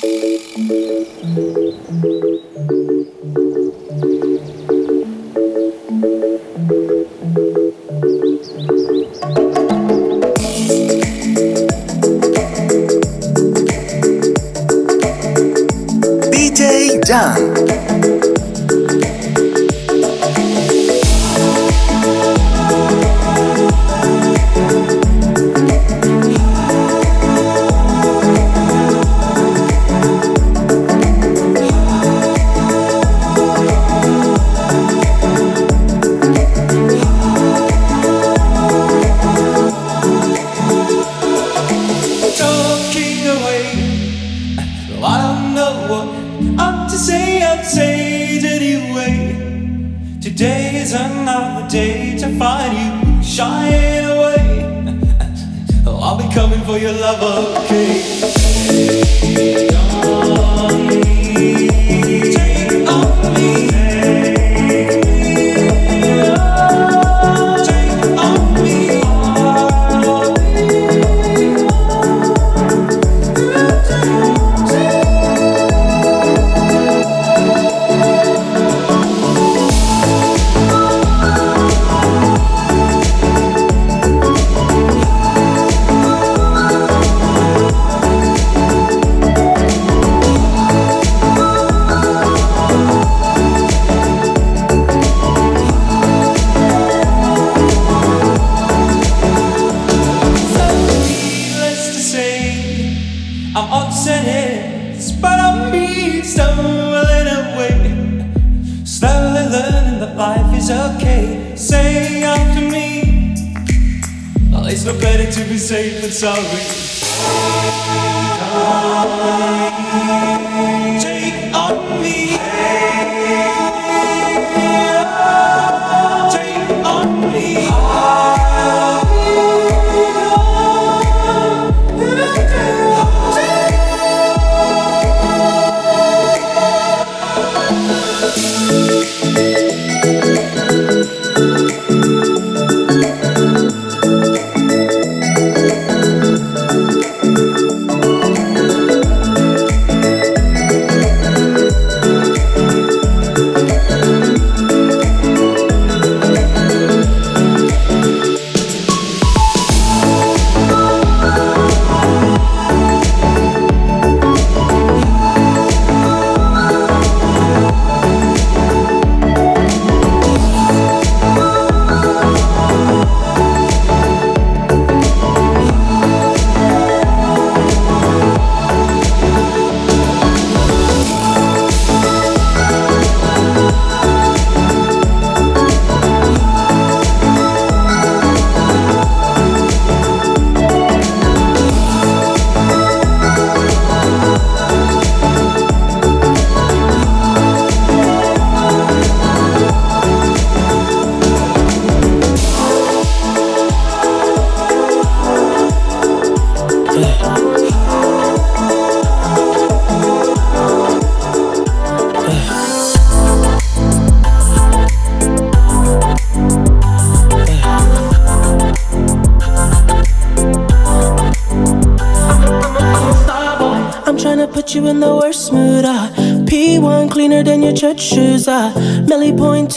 Thank you.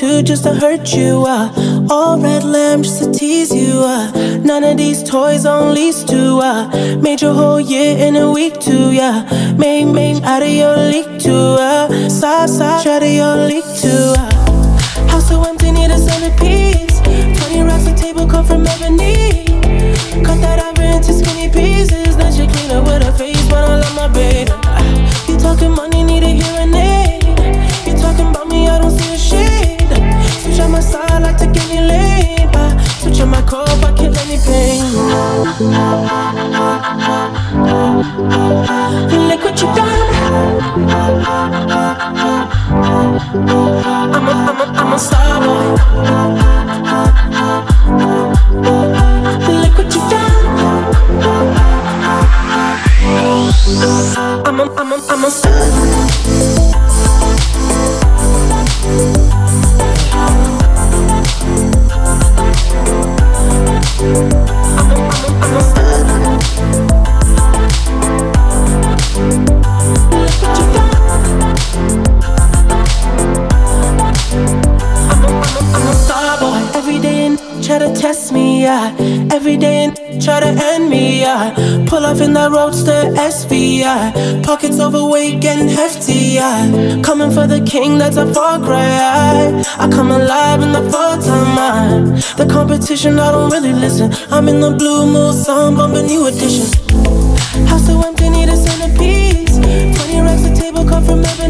Two just to hurt you. Uh, all red lamb just to tease you. Uh, none of these toys on lease to. Uh, made your whole year in a week too. Yeah, made made out of your league too. Uh, side side out of your league too. Uh, house so empty, need a centerpiece. Twenty racks a table come from ebony. Look what you done. I'm a, I'm a, I'm a star boy. Look what done. I'm a, I'm a, I'm a. try to end me, yeah. Pull off in that roadster SVI. Pockets overweight, getting hefty, I Coming for the king, that's a far cry. I come alive in the full time, I, The competition, I don't really listen. I'm in the blue Mulsanne, bumping new edition. House so empty, need a centerpiece. 20 racks a table cut from ebony.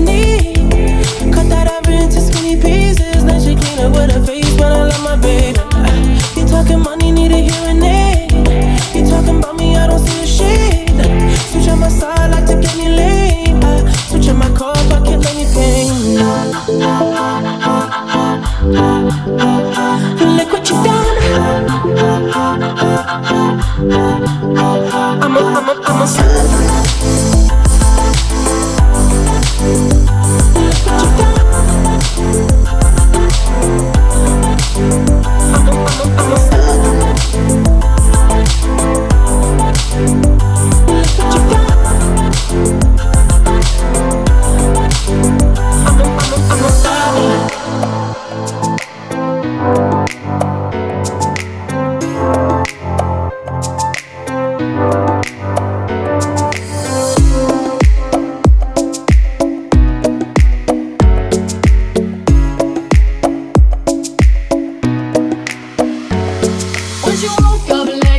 of love.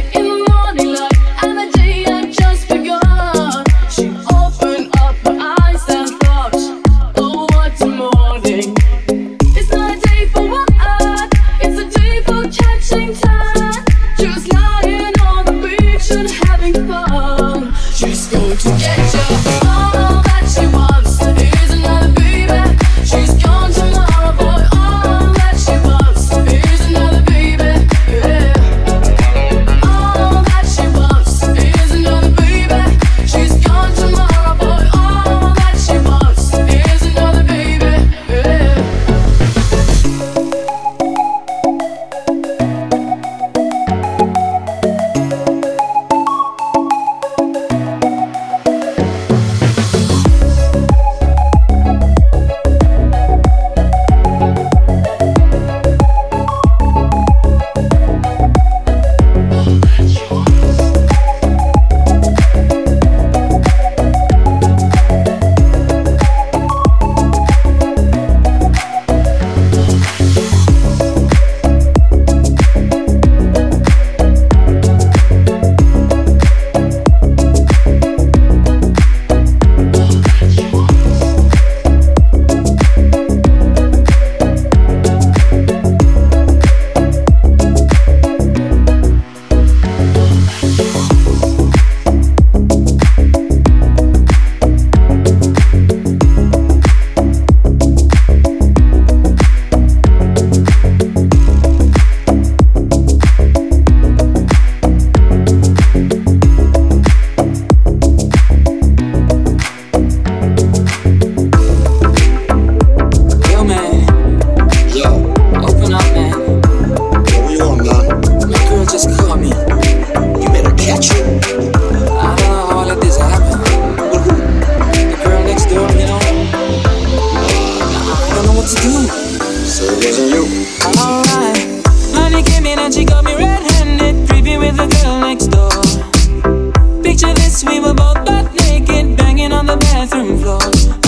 in and she got me red-handed, creepy with the girl next door. Picture this, we were both butt naked, banging on the bathroom floor.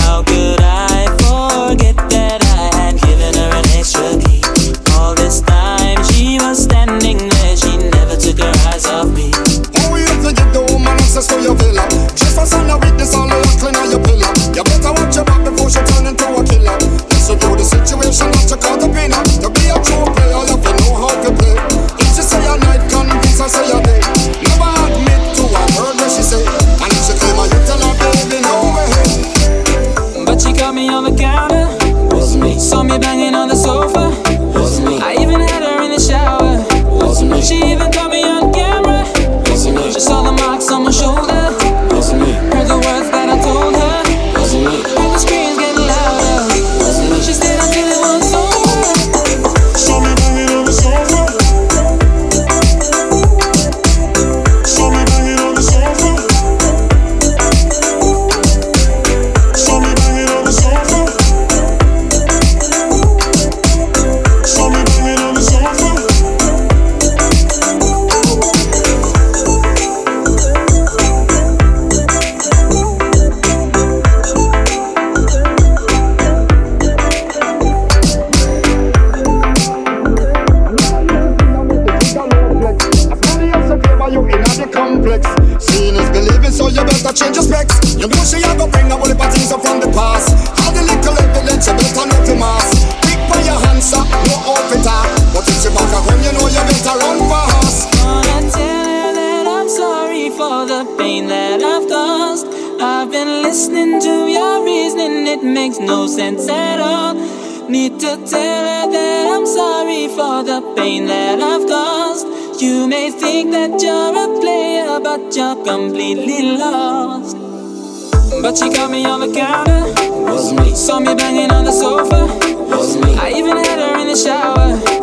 but you completely lost. But she caught me on the counter. Was me. Saw me banging on the sofa. Was me. I even had her in the shower.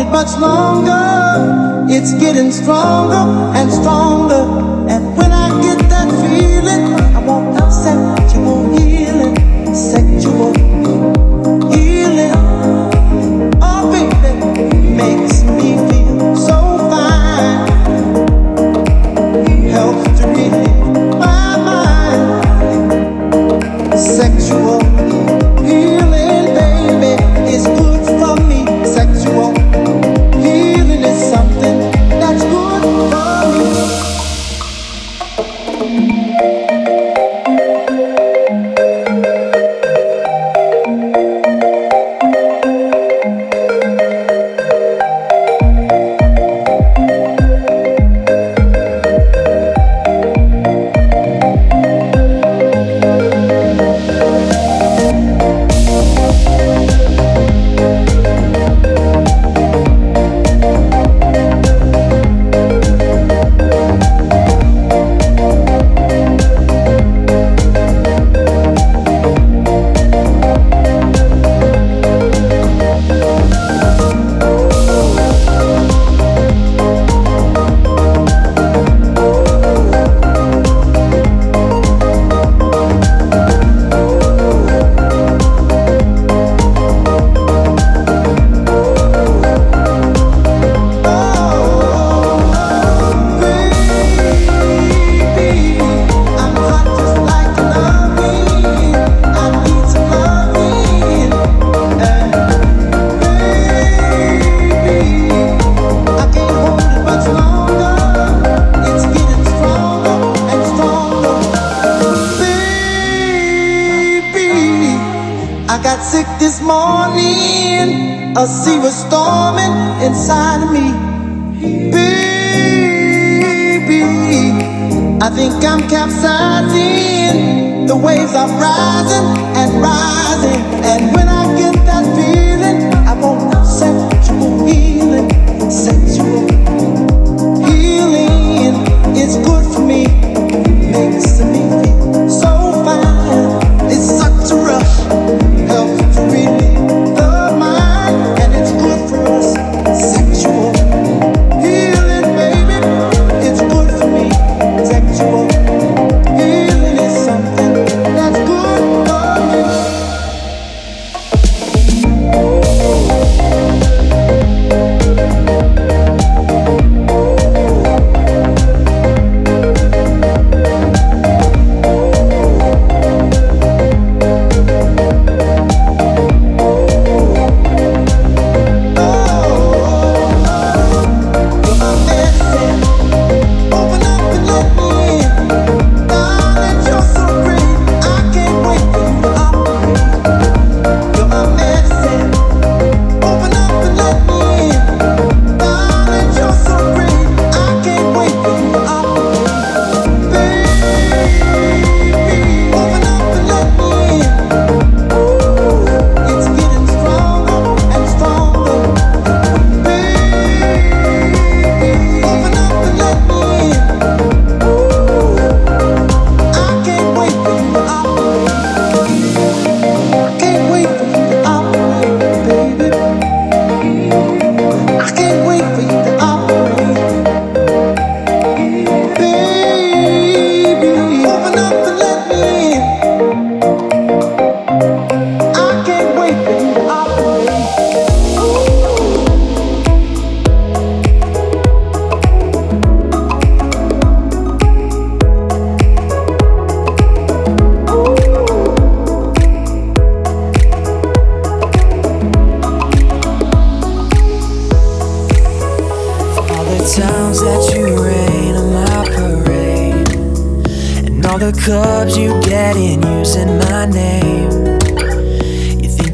it much longer. It's getting stronger and stronger. And when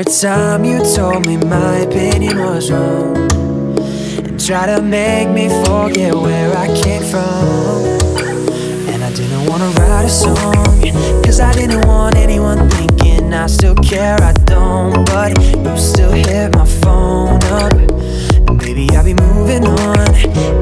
every time you told me my opinion was wrong. And tried to make me forget where I came from. And I didn't wanna write a song. Cause I didn't want anyone thinking I still care, I don't. But you still hit my phone up. Maybe I'll be moving on.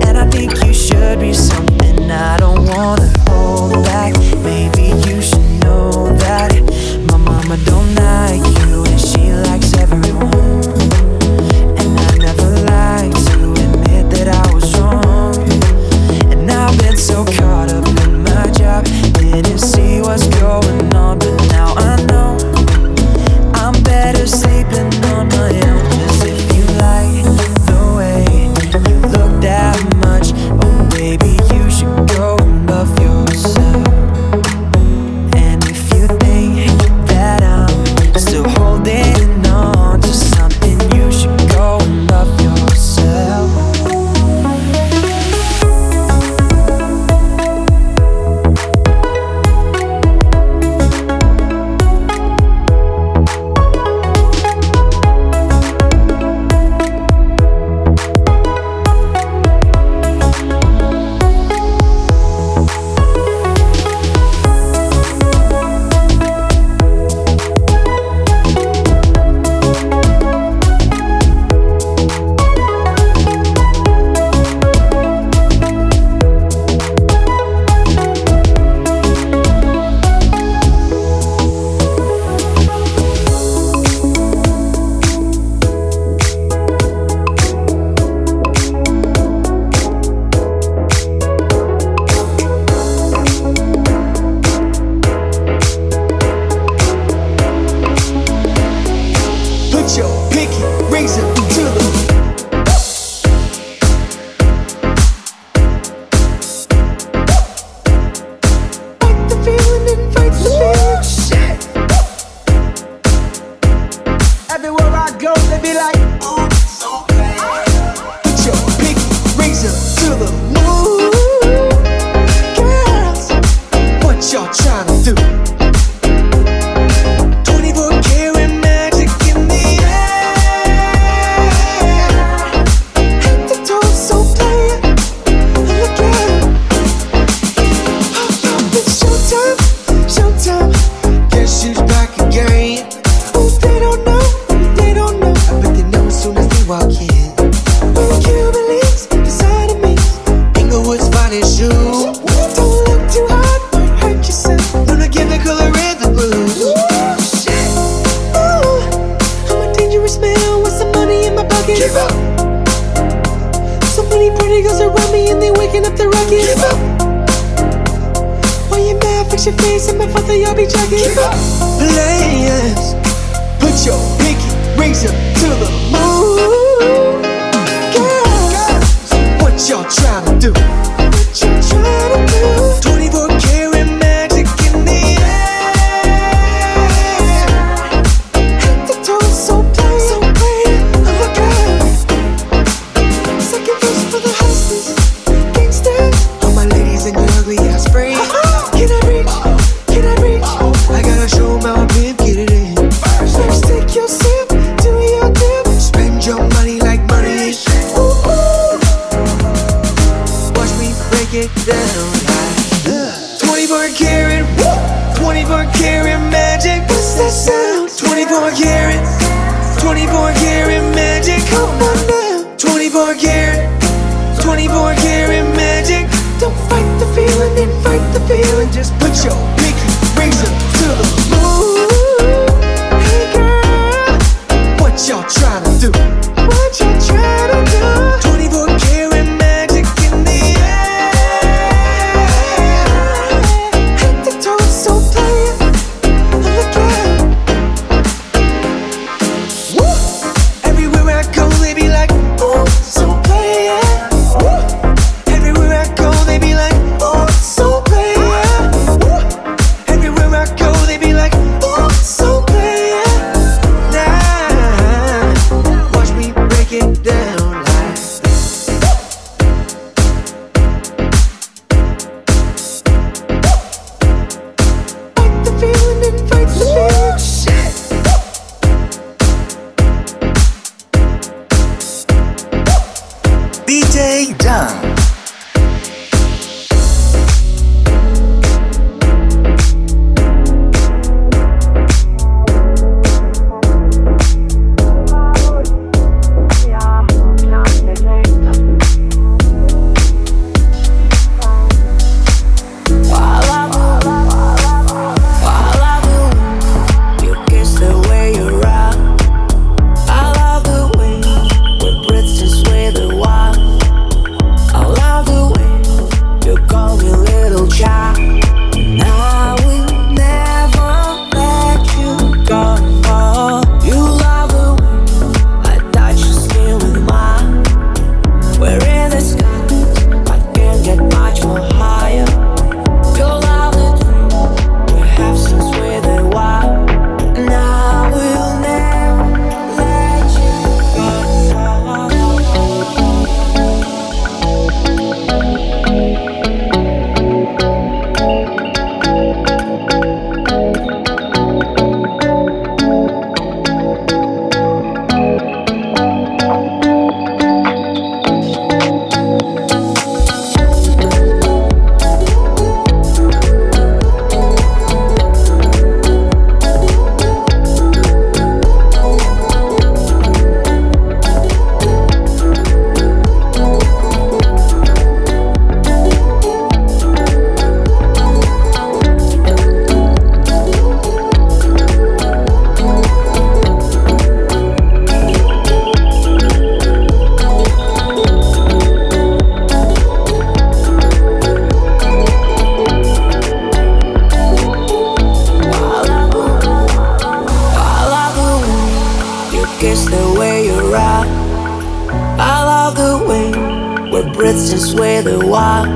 guess the way you're. I love the wind, where breathe just with the wild.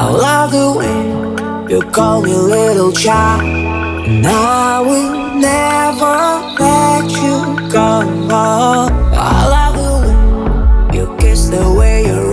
I love the wind, you call me little child. And I will never let you go. I love the way you kiss the way you're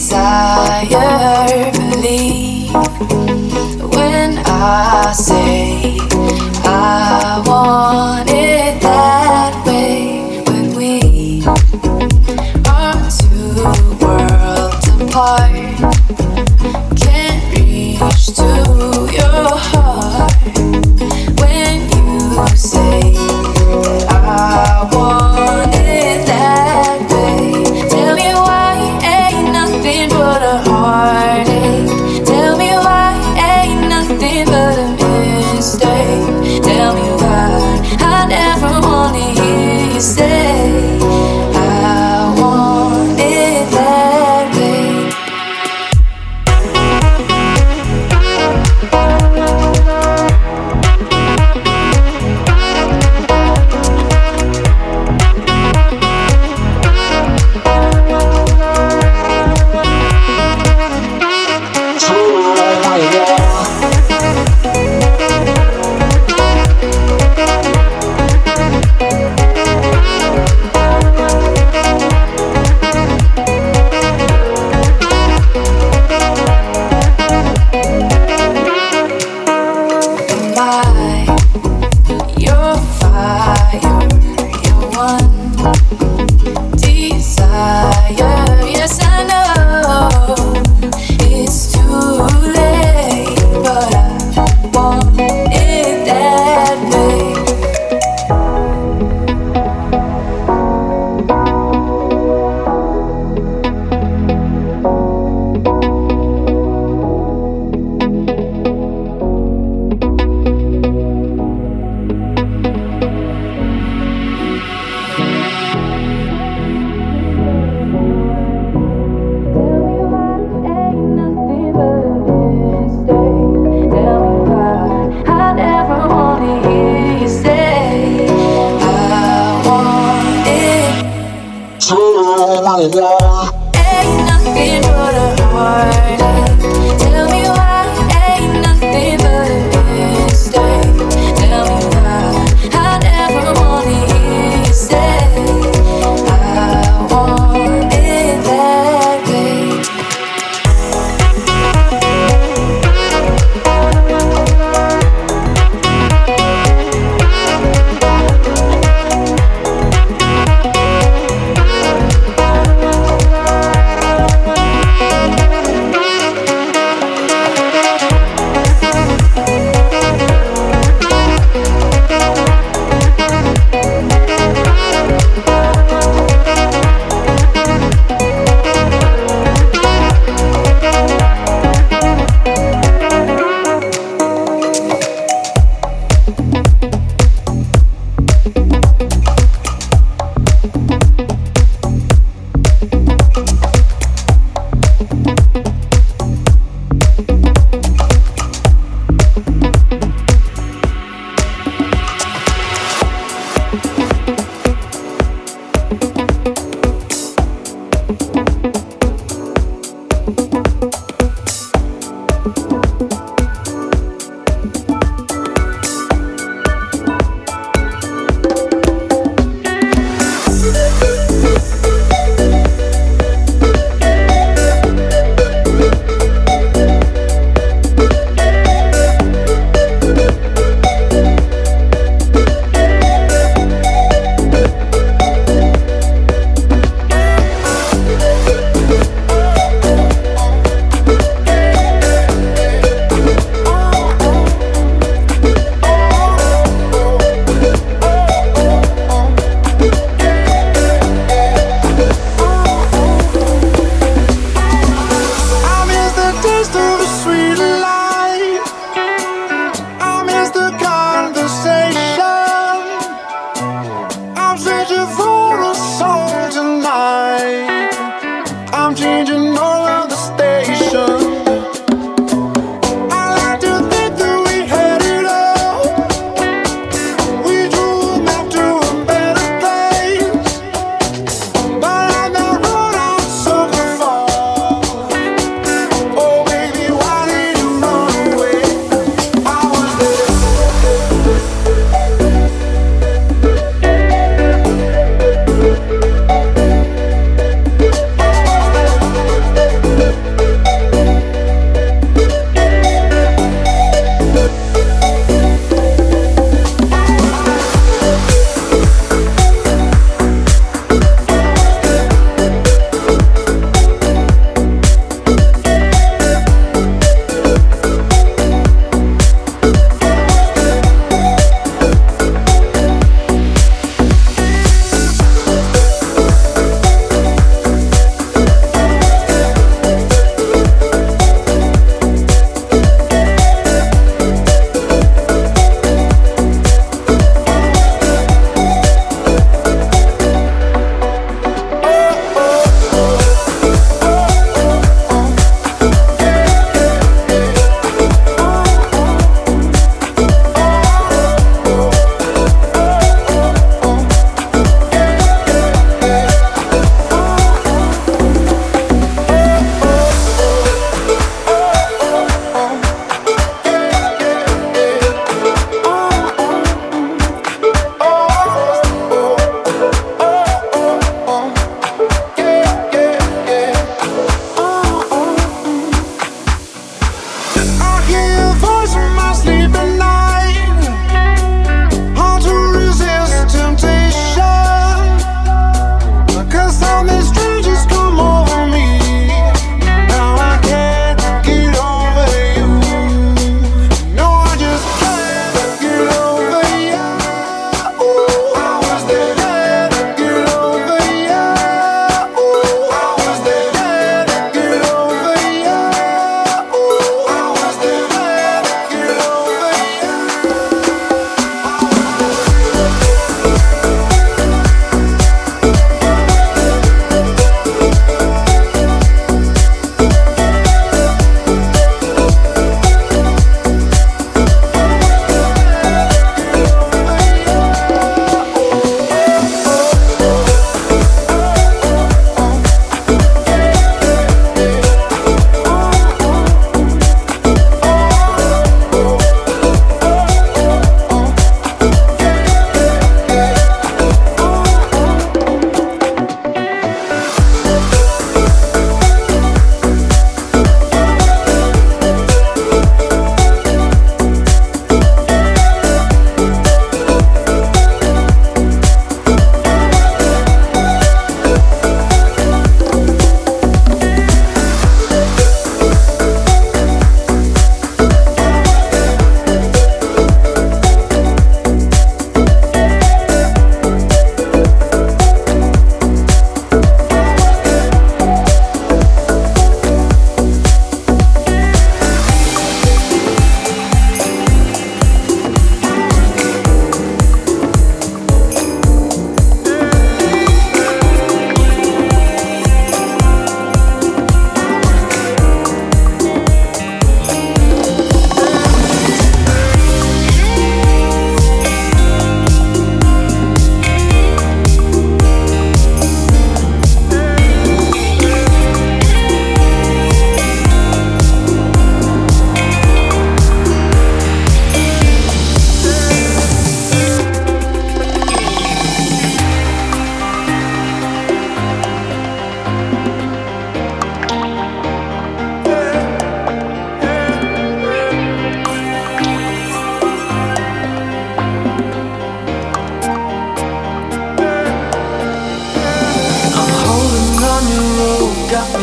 desire. Believe when I say. all my life. Ain't nothing but a heartache. Tell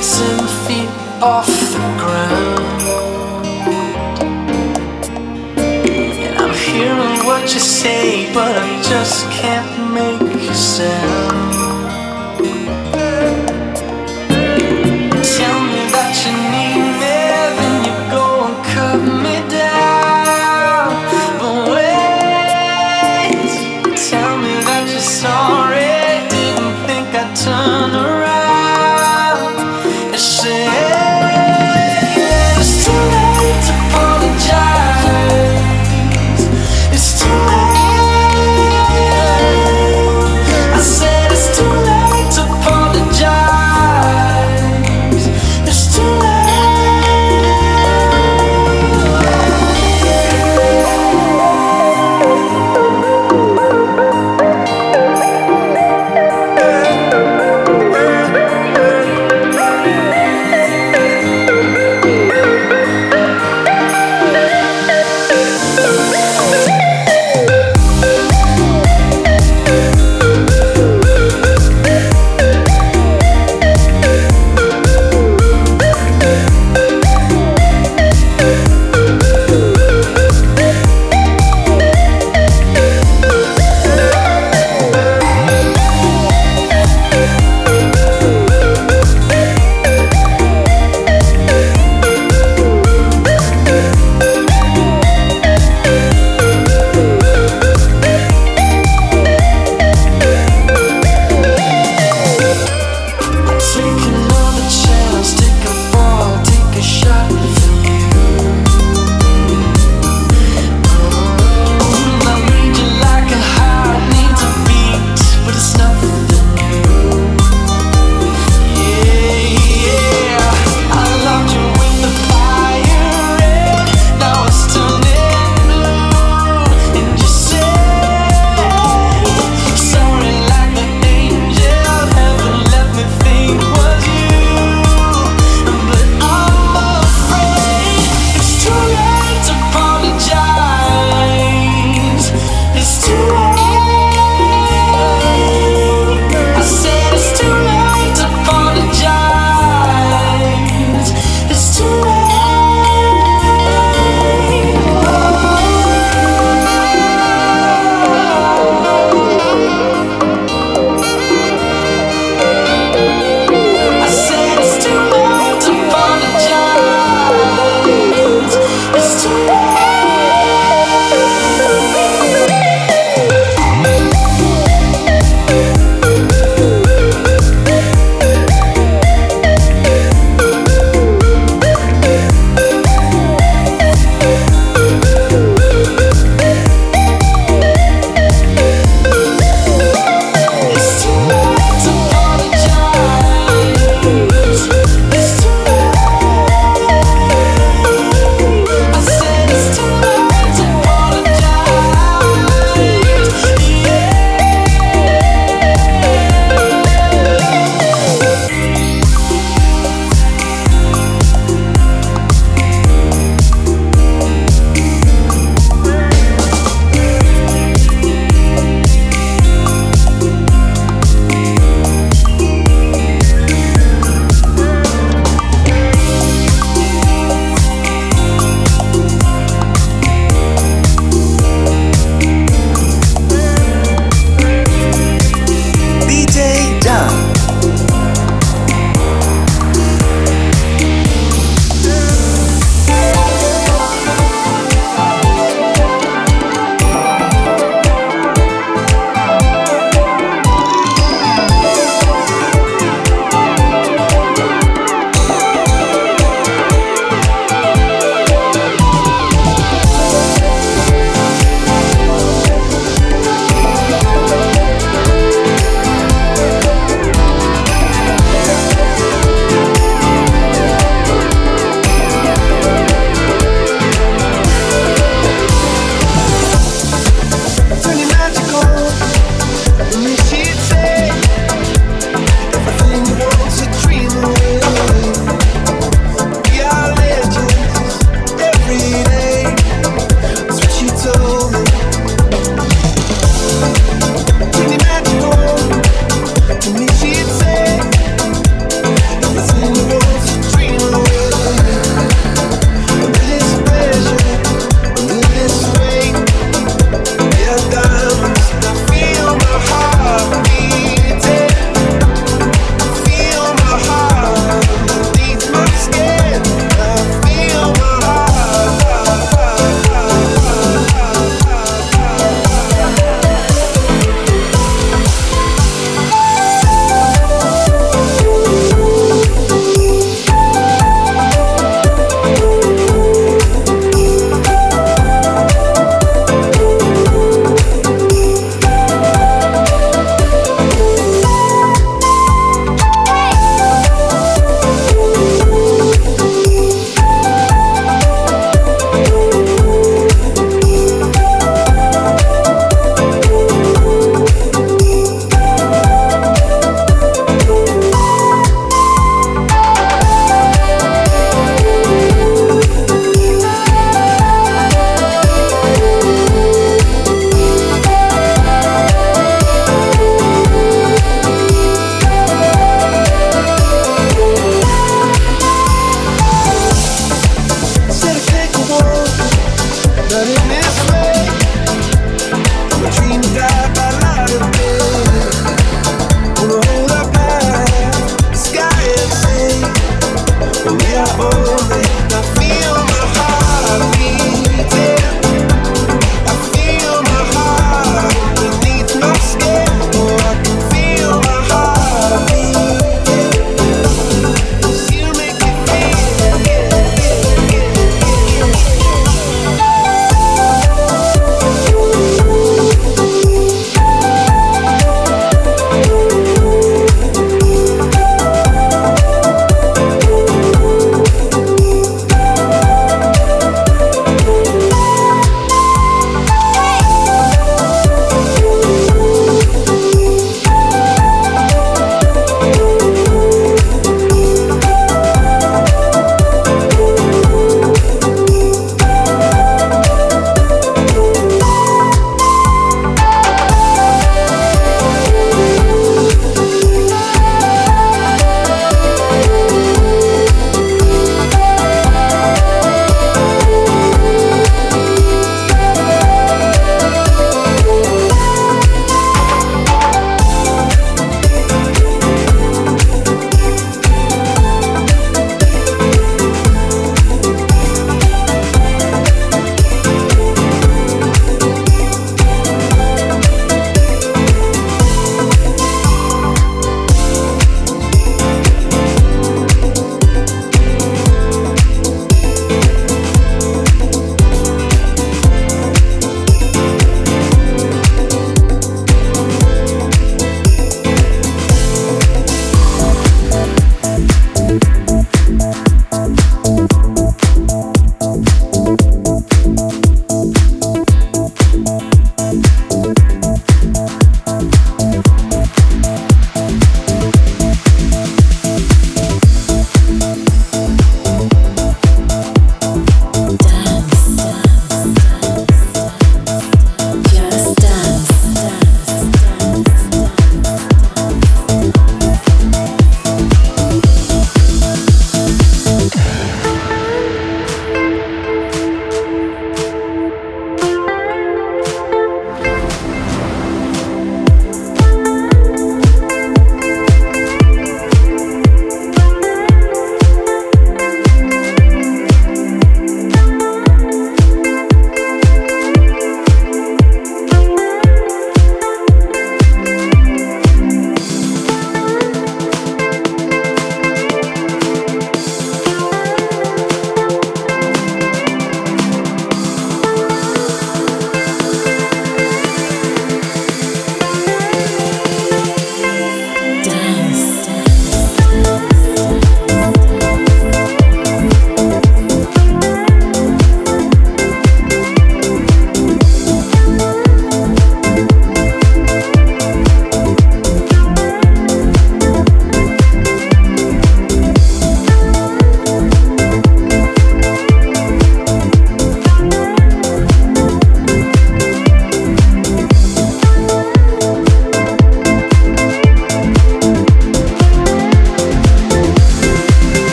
thousand feet off the ground. And I'm hearing what you say, but I just can't make a sound.